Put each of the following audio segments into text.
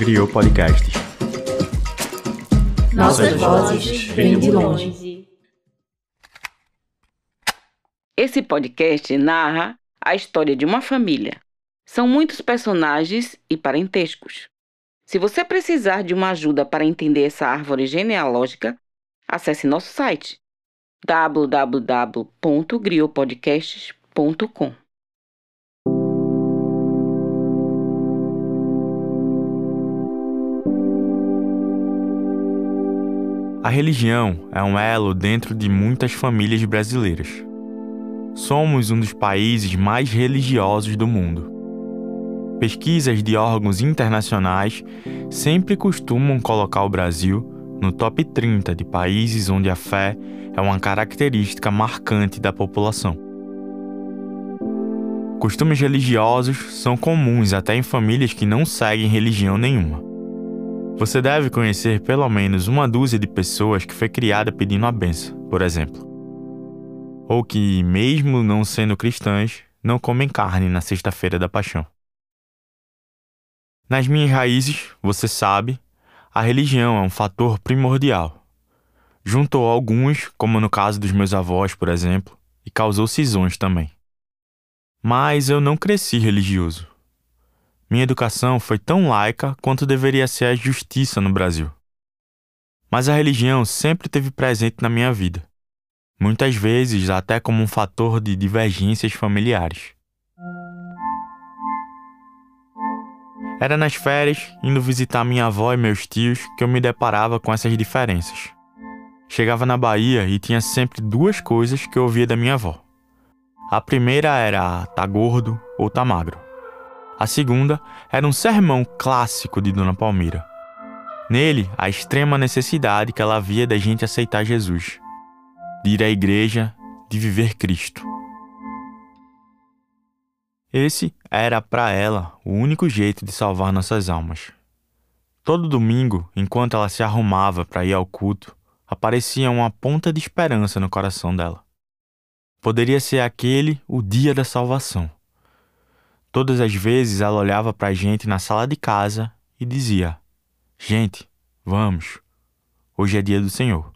Griot Podcasts. Nossas vozes vêm de longe. Esse podcast narra a história de uma família. São muitos personagens e parentescos. Se você precisar de uma ajuda para entender essa árvore genealógica, acesse nosso site www.griopodcasts.com. A religião é um elo dentro de muitas famílias brasileiras. Somos um dos países mais religiosos do mundo. Pesquisas de órgãos internacionais sempre costumam colocar o Brasil no top 30 de países onde a fé é uma característica marcante da população. Costumes religiosos são comuns até em famílias que não seguem religião nenhuma. Você deve conhecer pelo menos uma dúzia de pessoas que foi criada pedindo a benção, por exemplo. Ou que, mesmo não sendo cristãs, não comem carne na Sexta-feira da Paixão. Nas minhas raízes, você sabe, a religião é um fator primordial. Juntou alguns, como no caso dos meus avós, por exemplo, e causou cisões também. Mas eu não cresci religioso. Minha educação foi tão laica quanto deveria ser a justiça no Brasil. Mas a religião sempre esteve presente na minha vida, muitas vezes até como um fator de divergências familiares. Era nas férias, indo visitar minha avó e meus tios, que eu me deparava com essas diferenças. Chegava na Bahia e tinha sempre duas coisas que eu ouvia da minha avó. A primeira era tá gordo ou tá magro. A segunda era um sermão clássico de Dona Palmira. Nele, a extrema necessidade que ela havia da gente aceitar Jesus, de ir à igreja, de viver Cristo. Esse era para ela o único jeito de salvar nossas almas. Todo domingo, enquanto ela se arrumava para ir ao culto, aparecia uma ponta de esperança no coração dela. Poderia ser aquele o dia da salvação. Todas as vezes ela olhava para a gente na sala de casa e dizia: Gente, vamos, hoje é dia do Senhor.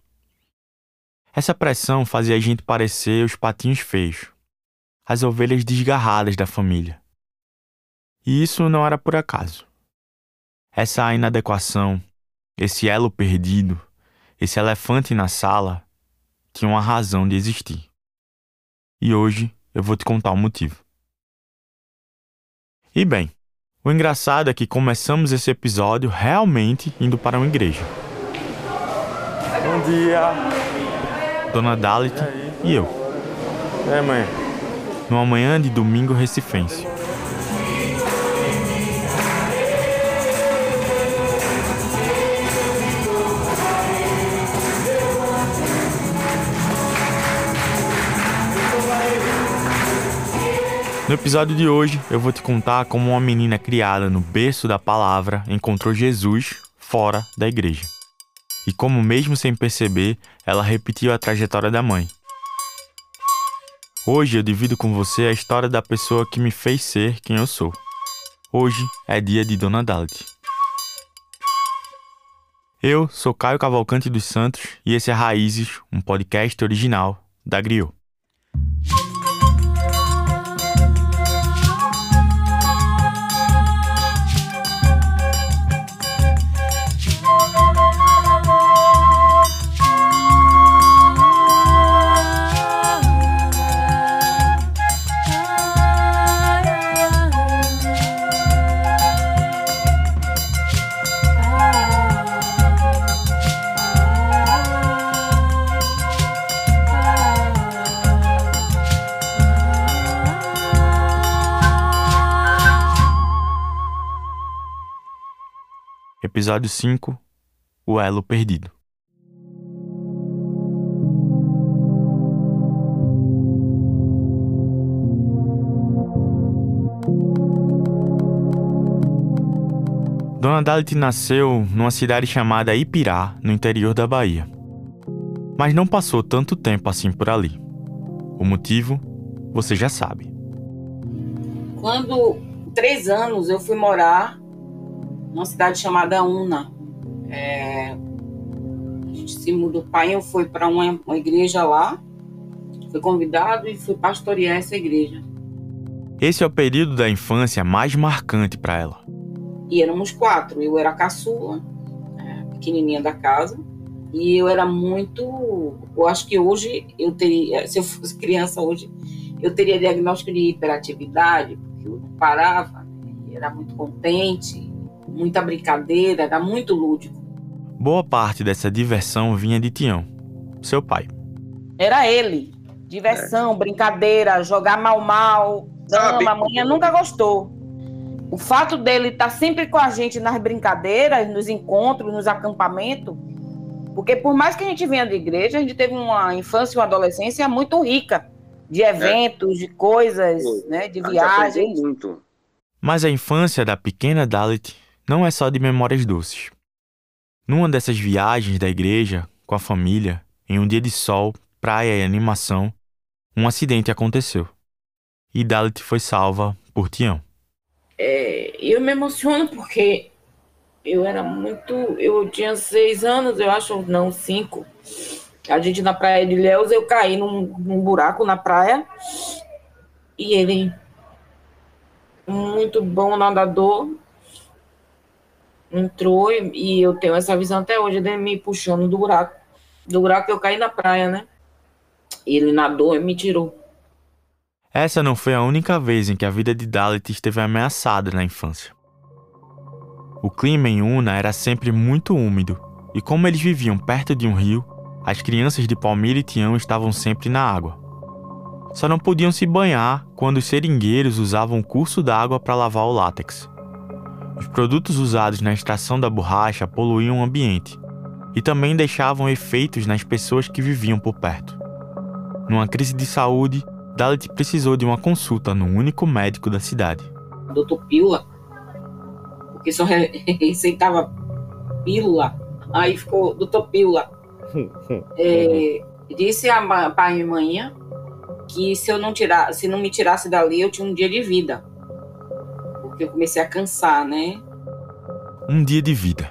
Essa pressão fazia a gente parecer os patinhos feios, as ovelhas desgarradas da família. E isso não era por acaso. Essa inadequação, esse elo perdido, esse elefante na sala, tinha uma razão de existir. E hoje eu vou te contar o motivo. E bem, o engraçado é que começamos esse episódio realmente indo para uma igreja. Bom dia. Dona Dalit e, e eu. É, mãe. Numa manhã de domingo recifense. No episódio de hoje, eu vou te contar como uma menina criada no berço da palavra encontrou Jesus fora da igreja. E como, mesmo sem perceber, ela repetiu a trajetória da mãe. Hoje eu divido com você a história da pessoa que me fez ser quem eu sou. Hoje é dia de Dona Dalit. Eu sou Caio Cavalcante dos Santos e esse é Raízes, um podcast original da Griot. Episódio 5 O Elo Perdido. Dona Dalit nasceu numa cidade chamada Ipirá, no interior da Bahia. Mas não passou tanto tempo assim por ali. O motivo, você já sabe. Quando, três anos, eu fui morar numa cidade chamada Una. É, a gente se mudou, o pai foi para uma, uma igreja lá, foi convidado e foi pastorear essa igreja. Esse é o período da infância mais marcante para ela. E éramos quatro. Eu era a caçula, é, pequenininha da casa. E eu era muito. Eu acho que hoje eu teria. Se eu fosse criança hoje, eu teria diagnóstico de hiperatividade, porque eu não parava, era muito contente, muita brincadeira, era muito lúdico. Boa parte dessa diversão vinha de Tião, seu pai. Era ele. Diversão, é. brincadeira, jogar mal-mal, dama, a mãe nunca gostou. O fato dele estar tá sempre com a gente nas brincadeiras, nos encontros, nos acampamentos, porque por mais que a gente venha de igreja, a gente teve uma infância e uma adolescência muito rica de é. eventos, é. de coisas, né, de viagens. Muito. Mas a infância da pequena Dalit não é só de memórias doces. Numa dessas viagens da igreja, com a família, em um dia de sol, praia e animação, um acidente aconteceu. E Dalit foi salva por Tião. É, eu me emociono porque eu era muito. Eu tinha seis anos, eu acho, não, cinco. A gente na praia de Ilhéus, eu caí num, num buraco na praia. E ele, muito bom nadador, entrou e, e, eu tenho essa visão até hoje dele me puxando do buraco. Do buraco que eu caí na praia, né? Ele nadou e me tirou. Essa não foi a única vez em que a vida de Dalit esteve ameaçada na infância. O clima em Una era sempre muito úmido, e como eles viviam perto de um rio, as crianças de Palmira e Tião estavam sempre na água. Só não podiam se banhar quando os seringueiros usavam o curso d'água para lavar o látex. Os produtos usados na extração da borracha poluíam o ambiente e também deixavam efeitos nas pessoas que viviam por perto. Numa crise de saúde, Dalit precisou de uma consulta no único médico da cidade. Doutor Pila porque só receitava pílula, aí ficou doutor pílula. é, disse a pai e mãe que se eu não tirar, se não me tirasse dali, eu tinha um dia de vida. Eu comecei a cansar, né? Um dia de vida.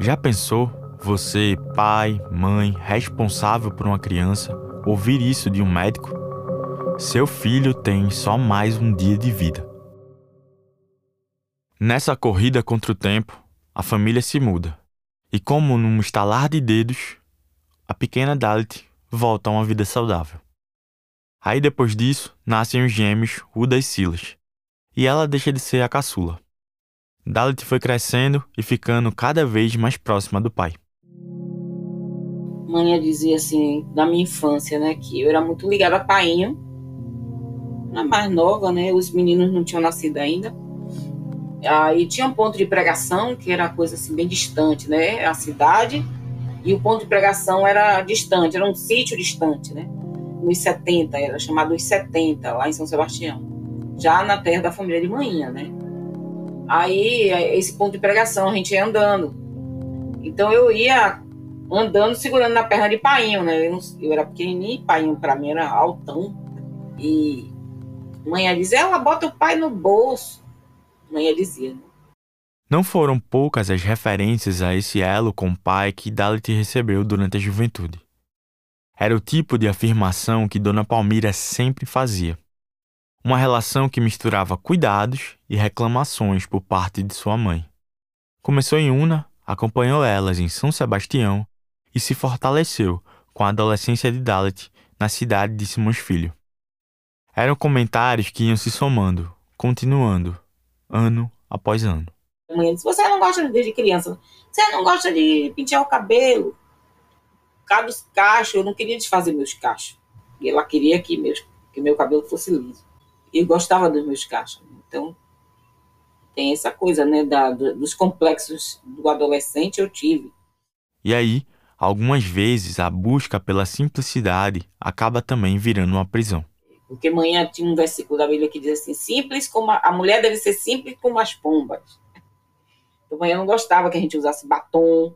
Já pensou você, pai, mãe, responsável por uma criança, ouvir isso de um médico? Seu filho tem só mais um dia de vida. Nessa corrida contra o tempo, a família se muda. E como num estalar de dedos, a pequena Dalit volta a uma vida saudável. Aí depois disso, nascem os gêmeos Uda e Silas. E ela deixa de ser a caçula. Dalit foi crescendo e ficando cada vez mais próxima do pai. Mãe dizia assim, da minha infância, né, que eu era muito ligada a painho. Na mais nova, né, os meninos não tinham nascido ainda. Aí tinha um ponto de pregação, que era coisa assim bem distante, né? A cidade, e o ponto de pregação era distante, era um sítio distante, né? Nos 70, era chamado Os 70, lá em São Sebastião. Já na terra da família de manhã, né? Aí, esse ponto de pregação, a gente ia andando. Então eu ia andando, segurando na perna de painho, né? Eu, eu era pequenininho, painho para mim era altão. E mãe dizia, ela bota o pai no bolso mãe dizia. Né? Não foram poucas as referências a esse elo com o pai que Dalit recebeu durante a juventude. Era o tipo de afirmação que Dona Palmira sempre fazia. Uma relação que misturava cuidados e reclamações por parte de sua mãe. Começou em Una, acompanhou elas em São Sebastião e se fortaleceu com a adolescência de Dalit na cidade de Simões Filho. Eram comentários que iam se somando, continuando, ano após ano. Mãe disse, você não gosta desde criança, você não gosta de pentear o cabelo, cada cachos, eu não queria desfazer meus cachos. E ela queria que, meus, que meu cabelo fosse liso. E eu gostava dos meus cachos. Então, tem essa coisa, né, da, dos complexos do adolescente eu tive. E aí, algumas vezes a busca pela simplicidade acaba também virando uma prisão. Porque manhã tinha um versículo da Bíblia que diz assim: simples como a, a mulher deve ser simples como as pombas. Então, manhã não gostava que a gente usasse batom,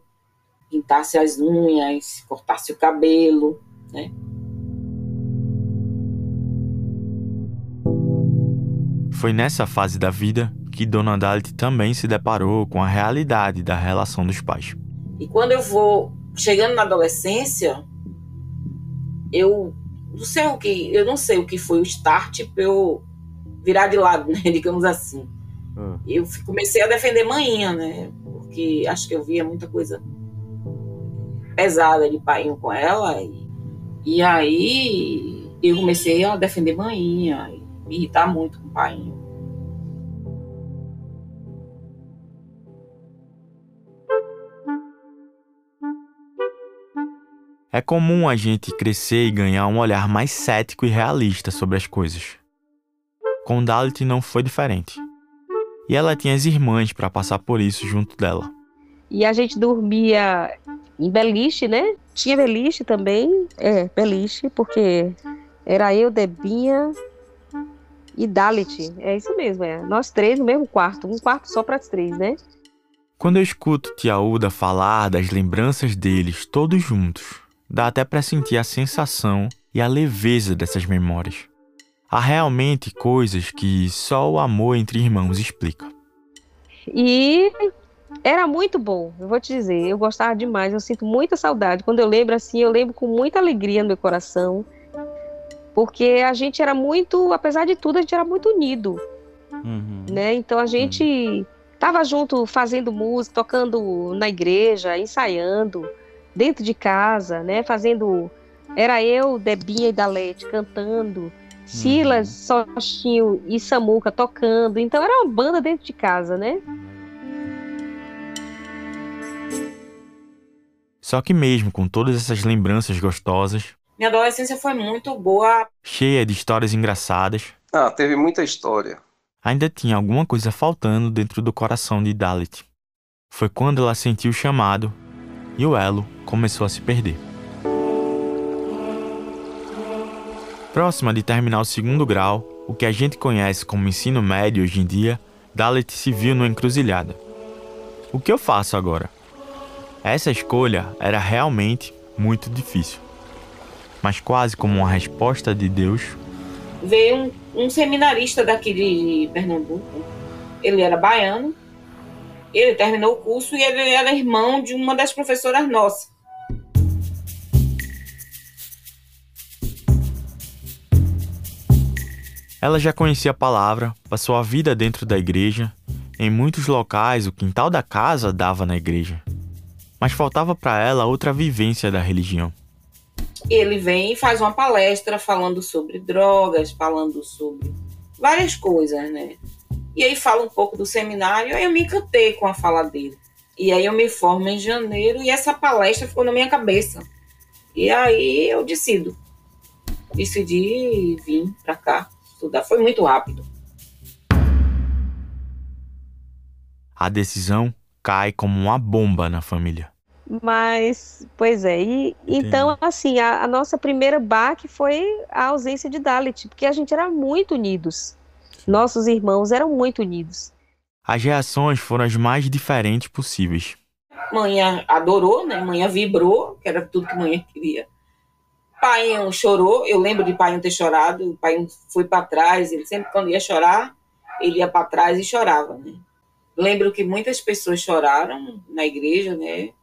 pintasse as unhas, cortasse o cabelo, né? Foi nessa fase da vida que Dona Dalit também se deparou com a realidade da relação dos pais. E quando eu vou chegando na adolescência, eu não sei o que, eu não sei o que foi o start para eu virar de lado, né, digamos assim. Hum. Eu comecei a defender manhinha, né? Porque acho que eu via muita coisa pesada de pai com ela. E, e aí eu comecei a defender manhinha, me irritar muito com o pai. É comum a gente crescer e ganhar um olhar mais cético e realista sobre as coisas. Com Dalit não foi diferente. E ela tinha as irmãs para passar por isso junto dela. E a gente dormia em beliche, né? Tinha beliche também, é, beliche, porque era eu, Debinha e Dalit. É isso mesmo, é. Nós três no mesmo quarto, um quarto só para as três, né? Quando eu escuto Tia Uda falar das lembranças deles todos juntos, dá até para sentir a sensação e a leveza dessas memórias. Há realmente coisas que só o amor entre irmãos explica. E era muito bom, eu vou te dizer, eu gostava demais, eu sinto muita saudade. Quando eu lembro assim, eu lembro com muita alegria no meu coração, porque a gente era muito, apesar de tudo, a gente era muito unido, uhum. né? Então a gente uhum. tava junto fazendo música, tocando na igreja, ensaiando, dentro de casa, né? Fazendo. Era eu, Debinha e Dalete cantando, Silas, uhum. Sostinho e Samuca tocando. Então era uma banda dentro de casa, né? Só que mesmo com todas essas lembranças gostosas, minha adolescência foi muito boa, cheia de histórias engraçadas. Ah, teve muita história. Ainda tinha alguma coisa faltando dentro do coração de Dalit. Foi quando ela sentiu o chamado e o elo começou a se perder. Próxima de terminar o segundo grau, o que a gente conhece como ensino médio hoje em dia, Dalit se viu numa encruzilhada. O que eu faço agora? Essa escolha era realmente muito difícil. Mas quase como uma resposta de Deus. Veio um, um seminarista daqui de Pernambuco. Ele era baiano ele terminou o curso e ele era irmão de uma das professoras nossas. Ela já conhecia a palavra, passou a vida dentro da igreja. Em muitos locais, o quintal da casa dava na igreja. Mas faltava para ela outra vivência da religião. Ele vem e faz uma palestra falando sobre drogas, falando sobre várias coisas, né? E aí fala um pouco do seminário, aí eu me encantei com a fala dele. E aí eu me formo em janeiro e essa palestra ficou na minha cabeça. E aí eu decido. Decidi vir para cá estudar. Foi muito rápido. A decisão cai como uma bomba na família. Mas, pois é, e então, assim, a, a, nossa primeira baque foi a ausência de Dalit, porque a gente era muito unidos. Nossos irmãos eram muito unidos. As reações foram as mais diferentes possíveis. Manhã adorou, né? Manhã vibrou, que era tudo que manhã queria. Pai chorou, eu lembro de pai ter chorado, o pai foi para trás, ele sempre quando ia chorar, ele ia para trás e chorava, né? Lembro que muitas pessoas choraram na igreja, né?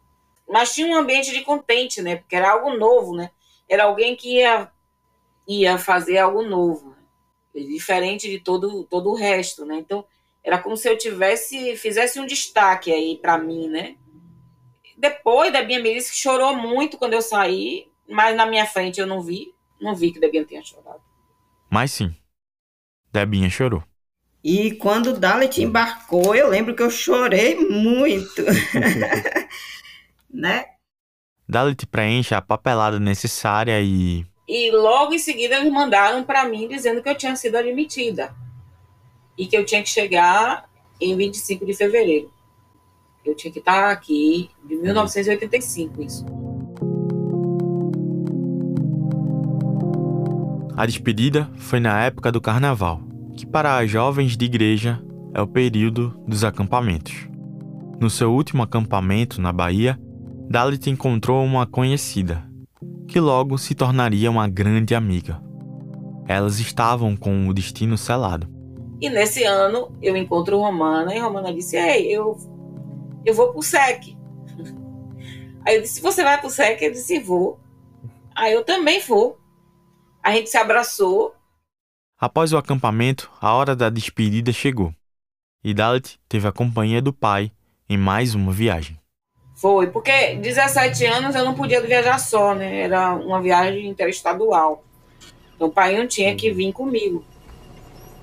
Mas tinha um ambiente de contente, né? Porque era algo novo, né? Era alguém que ia, ia fazer algo novo diferente de todo, todo o resto, né? Então, era como se eu tivesse, fizesse um destaque aí para mim, né? Depois, Debinha me disse que chorou muito quando eu saí, mas na minha frente eu não vi, não vi que Debinha tenha chorado. Mas sim, Debinha chorou. E quando Dalit embarcou, eu lembro que eu chorei muito. né? Dalit preenche a papelada necessária e e logo em seguida eles mandaram para mim dizendo que eu tinha sido admitida e que eu tinha que chegar em 25 de fevereiro. Eu tinha que estar aqui de 1985 isso. A despedida foi na época do carnaval, que para as jovens de igreja é o período dos acampamentos. No seu último acampamento na Bahia, Dalit encontrou uma conhecida, que logo se tornaria uma grande amiga. Elas estavam com o destino selado. E nesse ano eu encontro Romana e Romana disse: Ei, eu, eu vou pro SEC. Aí eu disse: Você vai pro SEC? Eu disse: Vou. Aí eu também vou. A gente se abraçou. Após o acampamento, a hora da despedida chegou. E Dalit teve a companhia do pai em mais uma viagem. Foi, porque 17 anos eu não podia viajar só, né? Era uma viagem interestadual. Então o pai não tinha que vir comigo.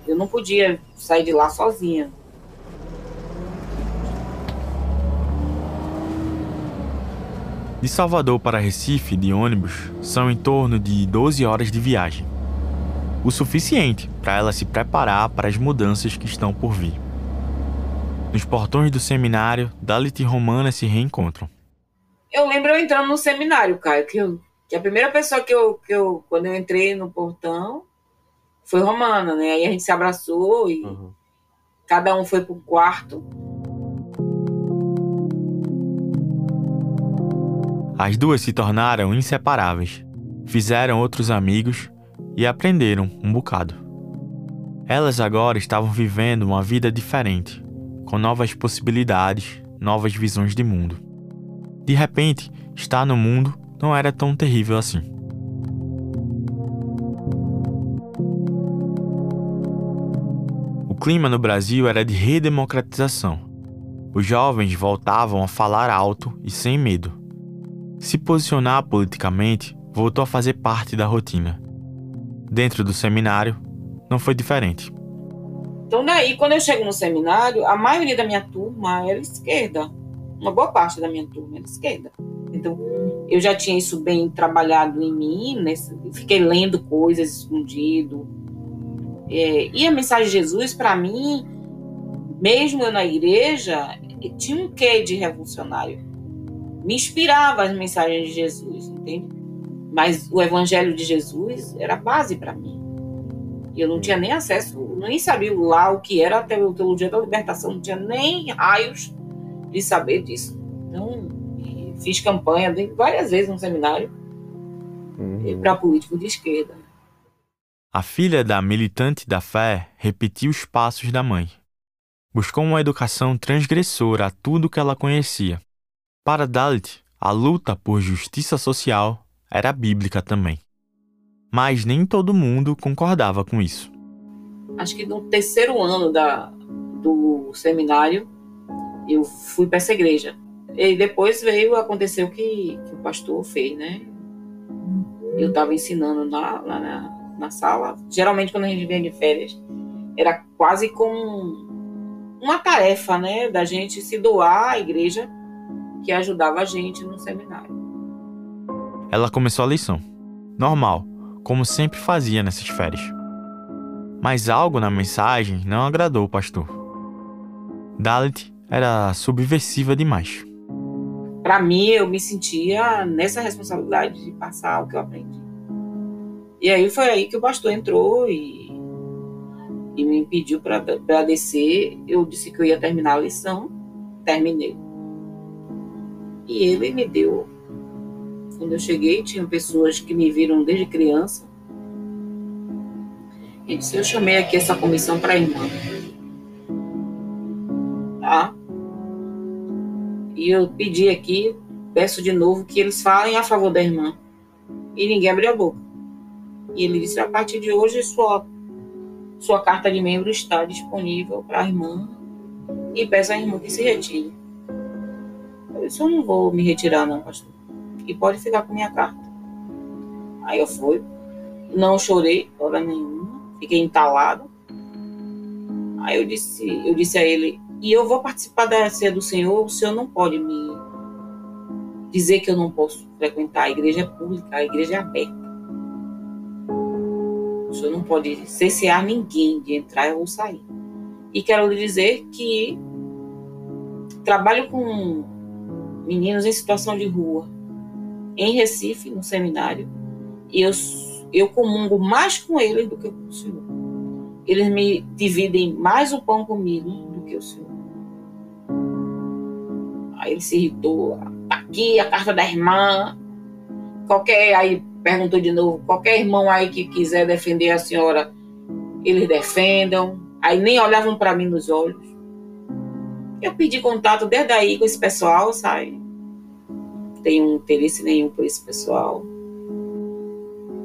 Eu não podia sair de lá sozinha. De Salvador para Recife, de ônibus, são em torno de 12 horas de viagem. O suficiente para ela se preparar para as mudanças que estão por vir. Nos portões do seminário, Dalit e Romana se reencontram. Eu lembro eu entrando no seminário, Caio, que, eu, que a primeira pessoa que eu, que eu, quando eu entrei no portão, foi Romana, né? Aí a gente se abraçou e uhum. cada um foi pro quarto. As duas se tornaram inseparáveis, fizeram outros amigos e aprenderam um bocado. Elas agora estavam vivendo uma vida diferente, com novas possibilidades, novas visões de mundo. De repente, estar no mundo não era tão terrível assim. O clima no Brasil era de redemocratização. Os jovens voltavam a falar alto e sem medo. Se posicionar politicamente voltou a fazer parte da rotina. Dentro do seminário, não foi diferente. Então, daí, quando eu chego no seminário, a maioria da minha turma era esquerda. Uma boa parte da minha turma era esquerda. Então, eu já tinha isso bem trabalhado em mim, nesse, fiquei lendo coisas escondido. É, e a mensagem de Jesus, para mim, mesmo eu na igreja, tinha um quê de revolucionário. Me inspirava as mensagens de Jesus, entende? Mas o evangelho de Jesus era base para mim. Eu não tinha nem acesso, nem sabia lá o que era a teologia da libertação, não tinha nem raios de saber disso. Então, fiz campanha várias vezes no seminário uhum. para político de esquerda. A filha da militante da fé repetiu os passos da mãe. Buscou uma educação transgressora a tudo que ela conhecia. Para Dalit, a luta por justiça social era bíblica também. Mas nem todo mundo concordava com isso. Acho que no terceiro ano da, do seminário, eu fui para essa igreja. E depois veio acontecer o que, que o pastor fez, né? Eu estava ensinando lá, lá na, na, sala. Geralmente, quando a gente vinha de férias, era quase como uma tarefa, né? Da gente se doar à igreja que ajudava a gente no seminário. Ela começou a lição. Normal, como sempre fazia nessas férias. Mas algo na mensagem não agradou o pastor. Dalit era subversiva demais. Para mim, eu me sentia nessa responsabilidade de passar o que eu aprendi. E aí foi aí que o pastor entrou e, e me pediu para descer. Eu disse que eu ia terminar a lição, terminei. E ele me deu. Quando eu cheguei, tinha pessoas que me viram desde criança. Ele disse: Eu chamei aqui essa comissão para a irmã. Tá? E eu pedi aqui, peço de novo, que eles falem a favor da irmã. E ninguém abriu a boca. E ele disse: a partir de hoje, sua, sua carta de membro está disponível para a irmã. E peço à irmã que se retire. Eu disse: eu não vou me retirar, não, pastor. E pode ficar com minha carta. Aí eu fui. Não chorei, hora nenhuma. Fiquei entalado. Aí eu disse, eu disse a ele: e eu vou participar da ceia do Senhor, o Senhor não pode me dizer que eu não posso frequentar. A igreja é pública, a igreja é aberta. O Senhor não pode cessear ninguém de entrar ou sair. E quero lhe dizer que trabalho com meninos em situação de rua, em Recife, no seminário, e eu, eu comungo mais com eles do que com o Senhor. Eles me dividem mais o pão comigo do que o Senhor. Aí ele se irritou. Tá aqui a carta da irmã. Qualquer, aí perguntou de novo, qualquer irmão aí que quiser defender a senhora, eles defendam. Aí nem olhavam para mim nos olhos. Eu pedi contato desde aí com esse pessoal, sabe? Não tenho interesse nenhum por esse pessoal.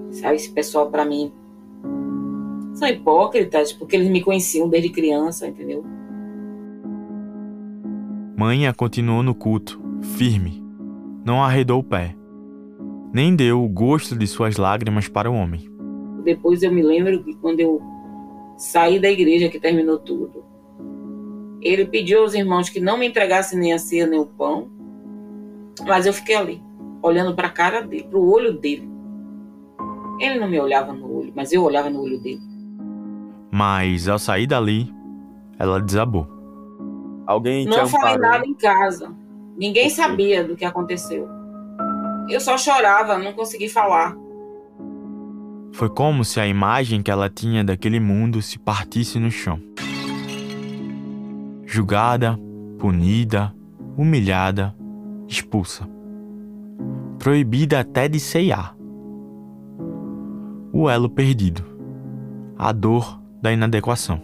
Sabe, esse pessoal para mim são hipócritas, porque eles me conheciam desde criança, entendeu? Manha continuou no culto, firme. Não arredou o pé. Nem deu o gosto de suas lágrimas para o homem. Depois eu me lembro que quando eu saí da igreja, que terminou tudo, ele pediu aos irmãos que não me entregassem nem a ceia nem o pão, mas eu fiquei ali, olhando para a cara dele, para o olho dele. Ele não me olhava no olho, mas eu olhava no olho dele. Mas ao sair dali, ela desabou. Alguém te Não falei nada em casa. Ninguém sabia do que aconteceu. Eu só chorava, não consegui falar. Foi como se a imagem que ela tinha daquele mundo se partisse no chão. Julgada, punida, humilhada, expulsa. Proibida até de ceiar. O elo perdido. A dor da inadequação.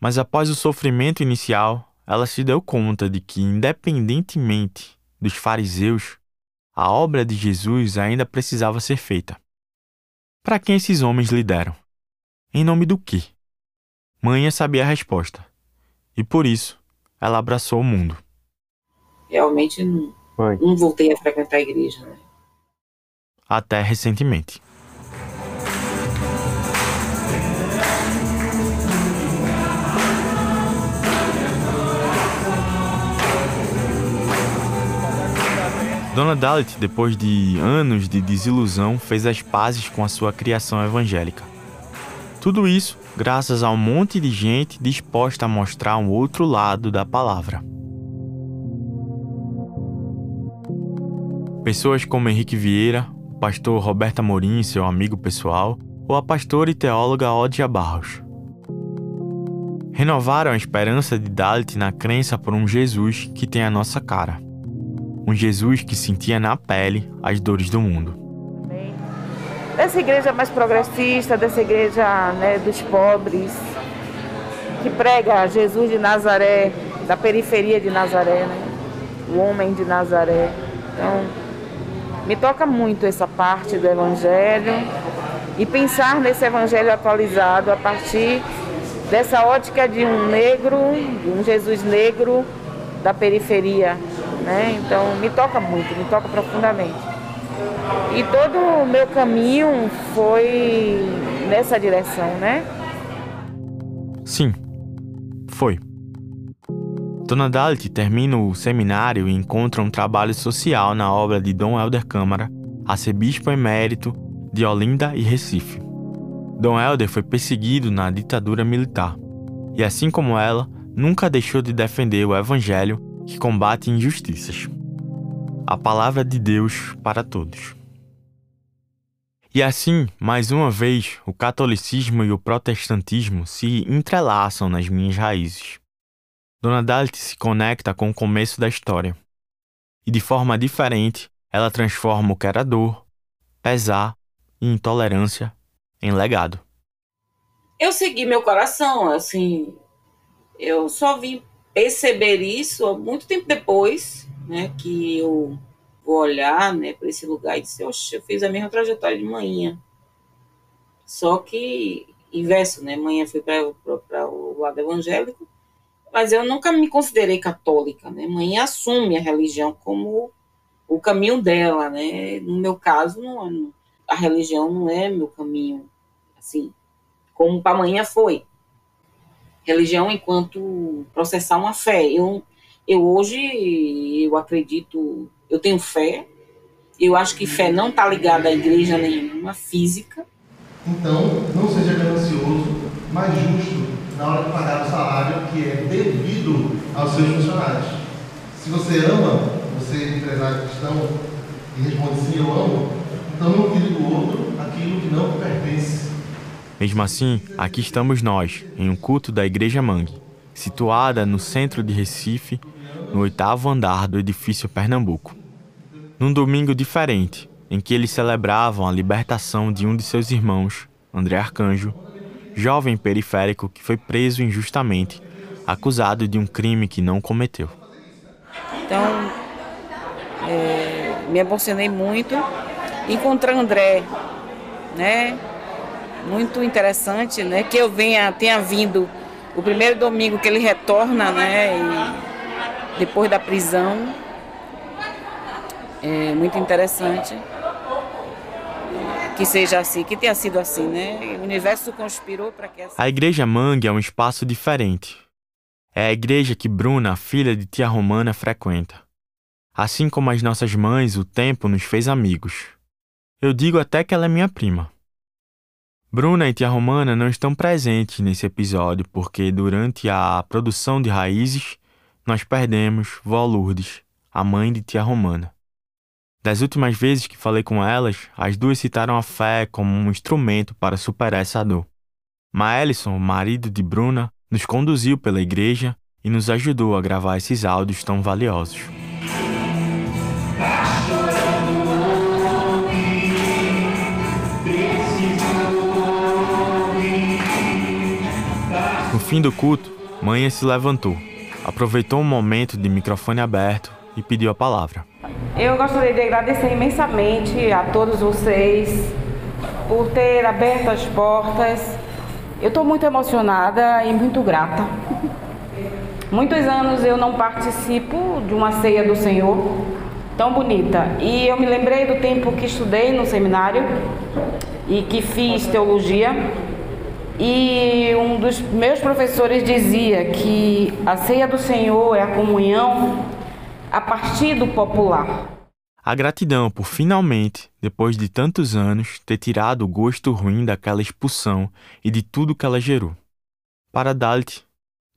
Mas após o sofrimento inicial, ela se deu conta de que, independentemente dos fariseus, a obra de Jesus ainda precisava ser feita. Para quem esses homens lhe deram? Em nome do quê? Manha sabia a resposta. E por isso, ela abraçou o mundo. Realmente não, não voltei a frequentar a igreja. Né? Até recentemente. Dona Dalit, depois de anos de desilusão, fez as pazes com a sua criação evangélica. Tudo isso graças a um monte de gente disposta a mostrar um outro lado da palavra. Pessoas como Henrique Vieira, o pastor Roberto Amorim, seu amigo pessoal, ou a pastora e teóloga Odia Barros. Renovaram a esperança de Dalit na crença por um Jesus que tem a nossa cara. Um Jesus que sentia na pele as dores do mundo. Dessa igreja mais progressista, dessa igreja né, dos pobres, que prega Jesus de Nazaré, da periferia de Nazaré, né? o homem de Nazaré. Então, me toca muito essa parte do Evangelho e pensar nesse Evangelho atualizado a partir dessa ótica de um negro, de um Jesus negro da periferia. Né? Então, me toca muito, me toca profundamente. E todo o meu caminho foi nessa direção, né? Sim, foi. Dona Dalit termina o seminário e encontra um trabalho social na obra de Dom Helder Câmara, arcebispo emérito de Olinda e Recife. Dom Helder foi perseguido na ditadura militar e, assim como ela, nunca deixou de defender o evangelho que combate injustiças. A palavra de Deus para todos. E assim, mais uma vez, o catolicismo e o protestantismo se entrelaçam nas minhas raízes. Dona Dalit se conecta com o começo da história. E de forma diferente, ela transforma o que era dor, pesar e intolerância em legado. Eu segui meu coração, assim, eu só vim perceber isso muito tempo depois, né, que eu vou olhar, né, para esse lugar e dizer, oxe, eu fiz a mesma trajetória de manhã. Só que inverso, né, manhã foi para o lado evangélico, mas eu nunca me considerei católica, né? Manhã assume a religião como o caminho dela, né? No meu caso, não, a religião não é meu caminho, assim, como para amanhã foi. Religião enquanto processar uma fé. Eu, eu hoje, eu acredito, eu tenho fé, eu acho que fé não está ligada à igreja nenhuma, física. Então, não seja ganancioso, mas justo na hora de pagar o salário que é devido aos seus funcionários. Se você ama, você empresário cristão, e responde sim, eu amo, então não tire do outro aquilo que não pertence. Mesmo assim, aqui estamos nós, em um culto da Igreja Mangue, situada no centro de Recife, no oitavo andar do edifício Pernambuco. Num domingo diferente, em que eles celebravam a libertação de um de seus irmãos André Arcanjo, jovem periférico que foi preso injustamente, acusado de um crime que não cometeu. Então, é, me emocionei muito. Encontrar André, né? Muito interessante, né? Que eu venha, tenha vindo o primeiro domingo que ele retorna, né? E depois da prisão. É muito interessante que seja assim, que tenha sido assim, né? O universo conspirou para que essa... A Igreja Mangue é um espaço diferente. É a igreja que Bruna, filha de tia Romana, frequenta. Assim como as nossas mães, o tempo nos fez amigos. Eu digo até que ela é minha prima. Bruna e tia Romana não estão presentes nesse episódio porque, durante a produção de Raízes, nós perdemos Vó Lourdes, a mãe de tia Romana. Das últimas vezes que falei com elas, as duas citaram a fé como um instrumento para superar essa dor. Maelison, marido de Bruna, nos conduziu pela igreja e nos ajudou a gravar esses áudios tão valiosos. No fim do culto, Manha se levantou, aproveitou um momento de microfone aberto e pediu a palavra. Eu gostaria de agradecer imensamente a todos vocês por ter aberto as portas. Eu estou muito emocionada e muito grata. Muitos anos eu não participo de uma ceia do Senhor tão bonita. E eu me lembrei do tempo que estudei no seminário e que fiz teologia. E um dos meus professores dizia que a ceia do Senhor é a comunhão a partir do popular. A gratidão por finalmente, depois de tantos anos, ter tirado o gosto ruim daquela expulsão e de tudo que ela gerou. Para Dalit,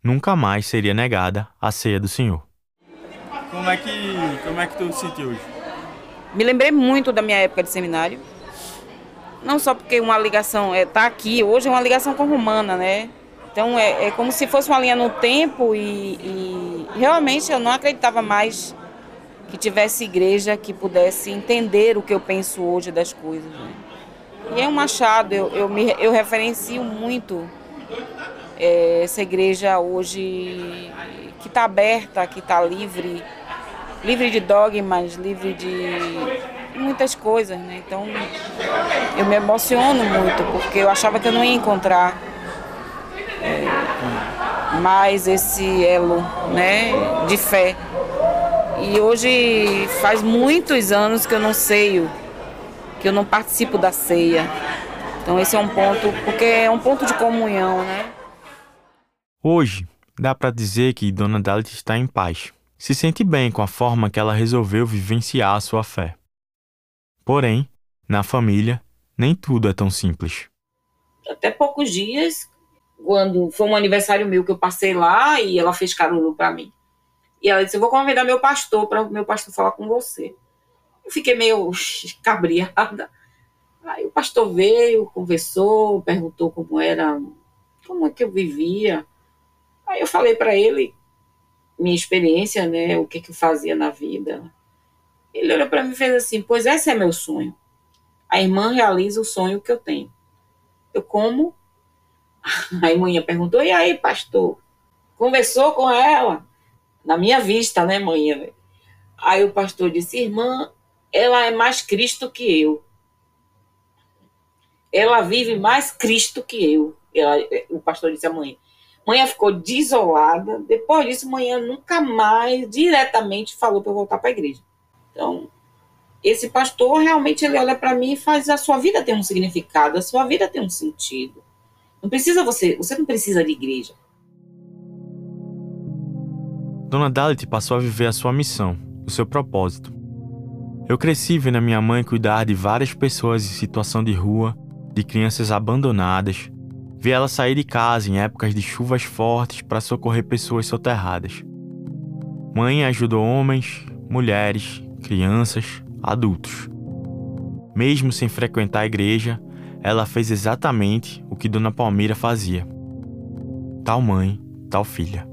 nunca mais seria negada a ceia do Senhor. Como é que, como é que tu se sentiu hoje? Me lembrei muito da minha época de seminário. Não só porque uma ligação é tá aqui, hoje é uma ligação com Romana, né? Então é, é como se fosse uma linha no tempo e, e realmente eu não acreditava mais que tivesse igreja que pudesse entender o que eu penso hoje das coisas. Né? E é um machado, eu, eu, me, eu referencio muito é, essa igreja hoje que está aberta, que está livre, livre de dogmas, livre de muitas coisas, né? Então eu me emociono muito, porque eu achava que eu não ia encontrar é, mais esse elo né, de fé. E hoje faz muitos anos que eu não sei, que eu não participo da ceia. Então esse é um ponto, porque é um ponto de comunhão, né? Hoje, dá para dizer que Dona Dalit está em paz. Se sente bem com a forma que ela resolveu vivenciar a sua fé. Porém, na família, nem tudo é tão simples. Até poucos dias, quando foi um aniversário meu que eu passei lá e ela fez caruru para mim. E ela disse: Eu vou convidar meu pastor para o meu pastor falar com você. Eu fiquei meio cabriada. Aí o pastor veio, conversou, perguntou como era, como é que eu vivia. Aí eu falei para ele minha experiência, né, o que, que eu fazia na vida. Ele olhou para mim e fez assim: Pois esse é meu sonho. A irmã realiza o sonho que eu tenho. Eu como. A mãe perguntou: E aí, pastor? Conversou com ela? Na minha vista, né, mãe? Aí o pastor disse: Irmã, ela é mais Cristo que eu. Ela vive mais Cristo que eu. Ela, o pastor disse à mãe. Mãe ficou desolada. Depois disso, mãe nunca mais diretamente falou para eu voltar para a igreja. Então, esse pastor realmente ele olha para mim e faz a sua vida ter um significado, a sua vida ter um sentido. Não precisa você, você não precisa de igreja. Dona Dalit passou a viver a sua missão, o seu propósito. Eu cresci vendo a minha mãe cuidar de várias pessoas em situação de rua, de crianças abandonadas, vi ela sair de casa em épocas de chuvas fortes para socorrer pessoas soterradas. Mãe ajudou homens, mulheres, crianças, adultos. Mesmo sem frequentar a igreja, ela fez exatamente o que Dona Palmeira fazia. Tal mãe, tal filha.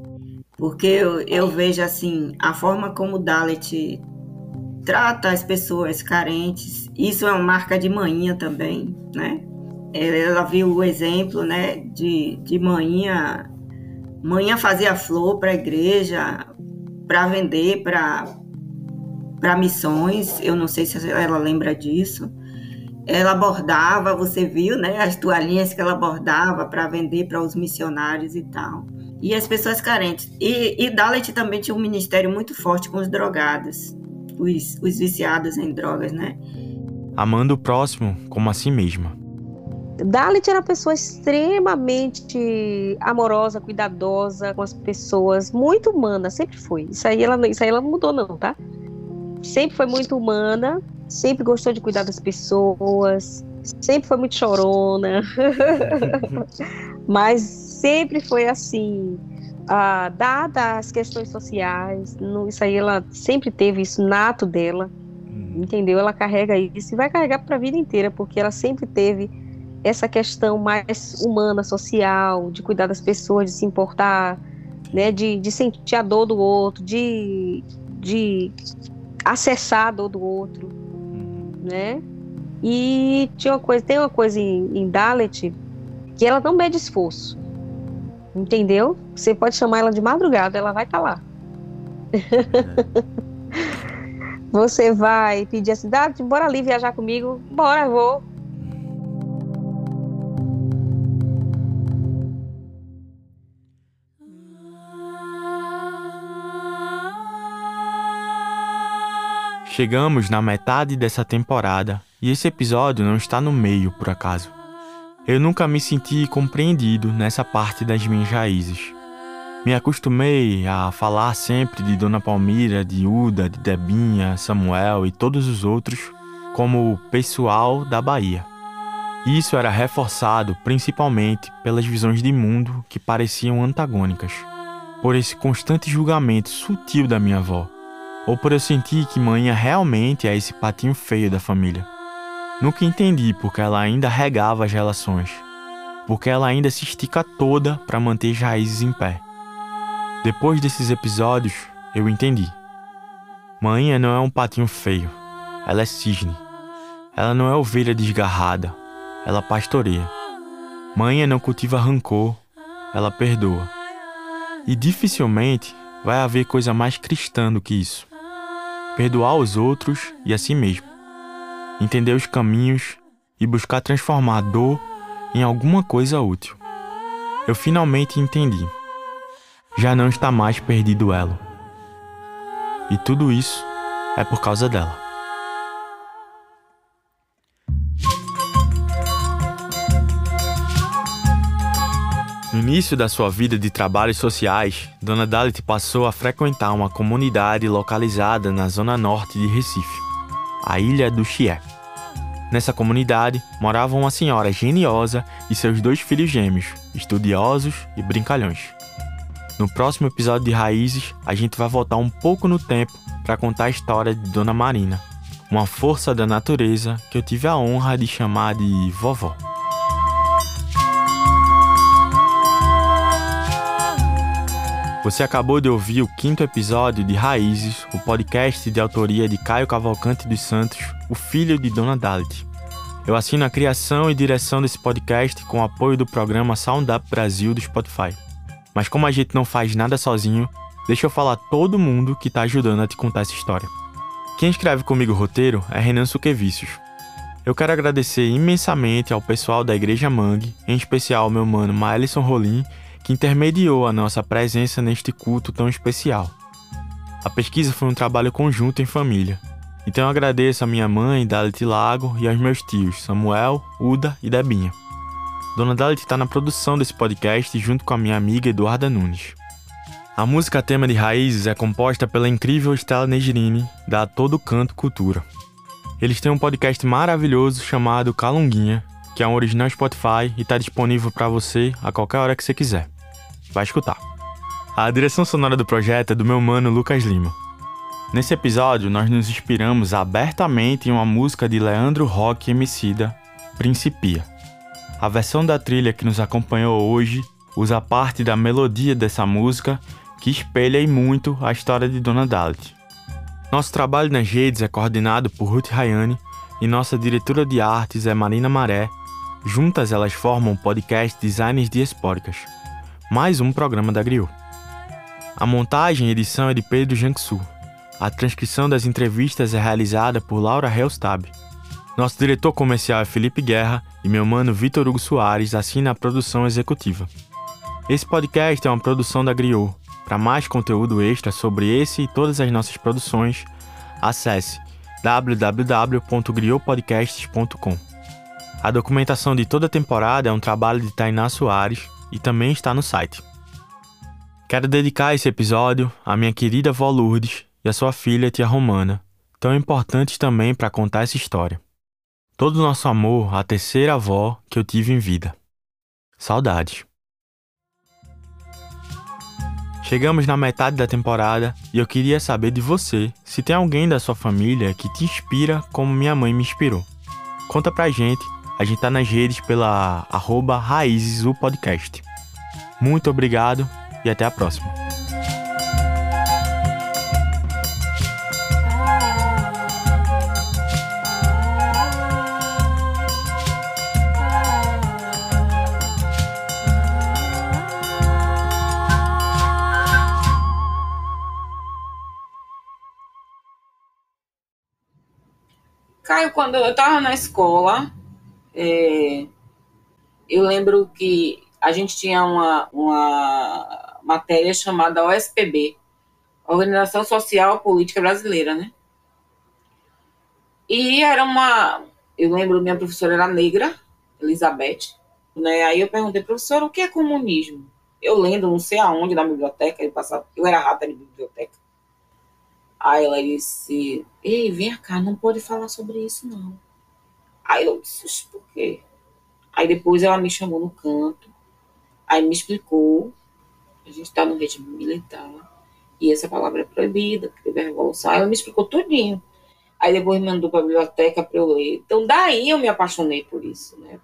Porque eu, eu vejo assim, a forma como o Dalit trata as pessoas carentes, isso é uma marca de manhã também, né? ela viu o exemplo, né, de, de manhã, manhã fazia flor para a igreja, para vender para para missões, eu não sei se ela lembra disso. Ela bordava, você viu, né, as toalhinhas que ela bordava para vender para os missionários e tal. E as pessoas carentes. E, e Dalet também tinha um ministério muito forte com os drogados, os, os viciados em drogas, né? Amando o próximo como a si mesma. Dalit era uma pessoa extremamente amorosa, cuidadosa com as pessoas, muito humana, sempre foi. Isso aí ela, isso aí ela não mudou, não, tá? Sempre foi muito humana, sempre gostou de cuidar das pessoas, sempre foi muito chorona, mas sempre foi assim, ah, dada as questões sociais, não, isso aí ela sempre teve isso nato dela, uhum. entendeu? Ela carrega isso e vai carregar para a vida inteira, porque ela sempre teve essa questão mais humana, social, de cuidar das pessoas, de se importar, né, de, de sentir a dor do outro, de, de acessar a dor do outro, uhum. né? E tinha uma coisa, tem uma coisa em, em Dalet que ela não mede esforço, entendeu? Você pode chamar ela de madrugada, ela vai estar tá lá. Você vai pedir assim, cidade, bora ali viajar comigo, bora, vou. Chegamos na metade dessa temporada e esse episódio não está no meio, por acaso. Eu nunca me senti compreendido nessa parte das minhas raízes. Me acostumei a falar sempre de Dona Palmira, de Uda, de Debinha, Samuel e todos os outros como o pessoal da Bahia. Isso era reforçado principalmente pelas visões de mundo que pareciam antagônicas, por esse constante julgamento sutil da minha avó ou por eu sentir que manhã realmente é esse patinho feio da família. Nunca entendi porque ela ainda regava as relações, porque ela ainda se estica toda para manter as raízes em pé. Depois desses episódios, eu entendi. Manhã não é um patinho feio, ela é cisne. Ela não é ovelha desgarrada, ela pastoreia. Manhã não cultiva rancor, ela perdoa. E dificilmente vai haver coisa mais cristã do que isso perdoar os outros e a si mesmo, entender os caminhos e buscar transformar a dor em alguma coisa útil. Eu finalmente entendi. Já não está mais perdido elo. E tudo isso é por causa dela. No início da sua vida de trabalhos sociais, Dona Dalit passou a frequentar uma comunidade localizada na zona norte de Recife, a Ilha do Chié. Nessa comunidade morava uma senhora geniosa e seus dois filhos gêmeos, estudiosos e brincalhões. No próximo episódio de Raízes, a gente vai voltar um pouco no tempo para contar a história de Dona Marina, uma força da natureza que eu tive a honra de chamar de vovó. Você acabou de ouvir o quinto episódio de Raízes, o podcast de autoria de Caio Cavalcante dos Santos, o filho de Dona Dalit. Eu assino a criação e direção desse podcast com o apoio do programa Sound Up Brasil do Spotify. Mas como a gente não faz nada sozinho, deixa eu falar todo mundo que está ajudando a te contar essa história. Quem escreve comigo o roteiro é Renan Suquevicius. Eu quero agradecer imensamente ao pessoal da Igreja Mangue, em especial ao meu mano Maelson Rolim que intermediou a nossa presença neste culto tão especial. A pesquisa foi um trabalho conjunto em família. Então eu agradeço a minha mãe, Dalit Lago, e aos meus tios, Samuel, Uda e Debinha. Dona Dalit está na produção desse podcast junto com a minha amiga Eduarda Nunes. A música tema de Raízes é composta pela incrível Stella Negrini, da Todo Canto Cultura. Eles têm um podcast maravilhoso chamado Calunguinha, que é um original Spotify e está disponível para você a qualquer hora que você quiser. Vai escutar. A direção sonora do projeto é do meu mano Lucas Lima. Nesse episódio, nós nos inspiramos abertamente em uma música de Leandro Rock Emicida, Principia. A versão da trilha que nos acompanhou hoje usa parte da melodia dessa música que espelha e muito a história de Dona Dalit. Nosso trabalho nas redes é coordenado por Ruth Rayane e nossa diretora de artes é Marina Maré Juntas elas formam o podcast Designers Diaspóricas, mais um programa da Griot. A montagem e edição é de Pedro Janksu. A transcrição das entrevistas é realizada por Laura Helstab. Nosso diretor comercial é Felipe Guerra e meu mano Vitor Hugo Soares assina a produção executiva. Esse podcast é uma produção da Griot. Para mais conteúdo extra sobre esse e todas as nossas produções, acesse www.griotpodcasts.com. A documentação de toda a temporada é um trabalho de Tainá Soares e também está no site. Quero dedicar esse episódio à minha querida avó Lourdes e à sua filha tia Romana, tão importantes também para contar essa história. Todo o nosso amor à terceira avó que eu tive em vida. Saudades. Chegamos na metade da temporada e eu queria saber de você se tem alguém da sua família que te inspira como minha mãe me inspirou. Conta pra gente, a gente tá nas redes pela arroba Raízes Podcast. Muito obrigado e até a próxima. Caio, quando eu estava na escola, é, eu lembro que a gente tinha uma, uma matéria chamada OSPB, Organização Social Política Brasileira, né? E era uma. Eu lembro, minha professora era negra, Elizabeth, né? Aí eu perguntei, professora, o que é comunismo? Eu lendo, não sei aonde, na biblioteca, eu, passava, eu era rata de biblioteca. Aí ela disse, ei, vem cá, não pode falar sobre isso, não. Aí eu disse, por quê? Aí depois ela me chamou no canto, aí me explicou, a gente está no regime militar, e essa palavra é proibida, porque a revolução. Aí ela me explicou tudinho. Aí depois me mandou para a biblioteca para eu ler. Então daí eu me apaixonei por isso, né?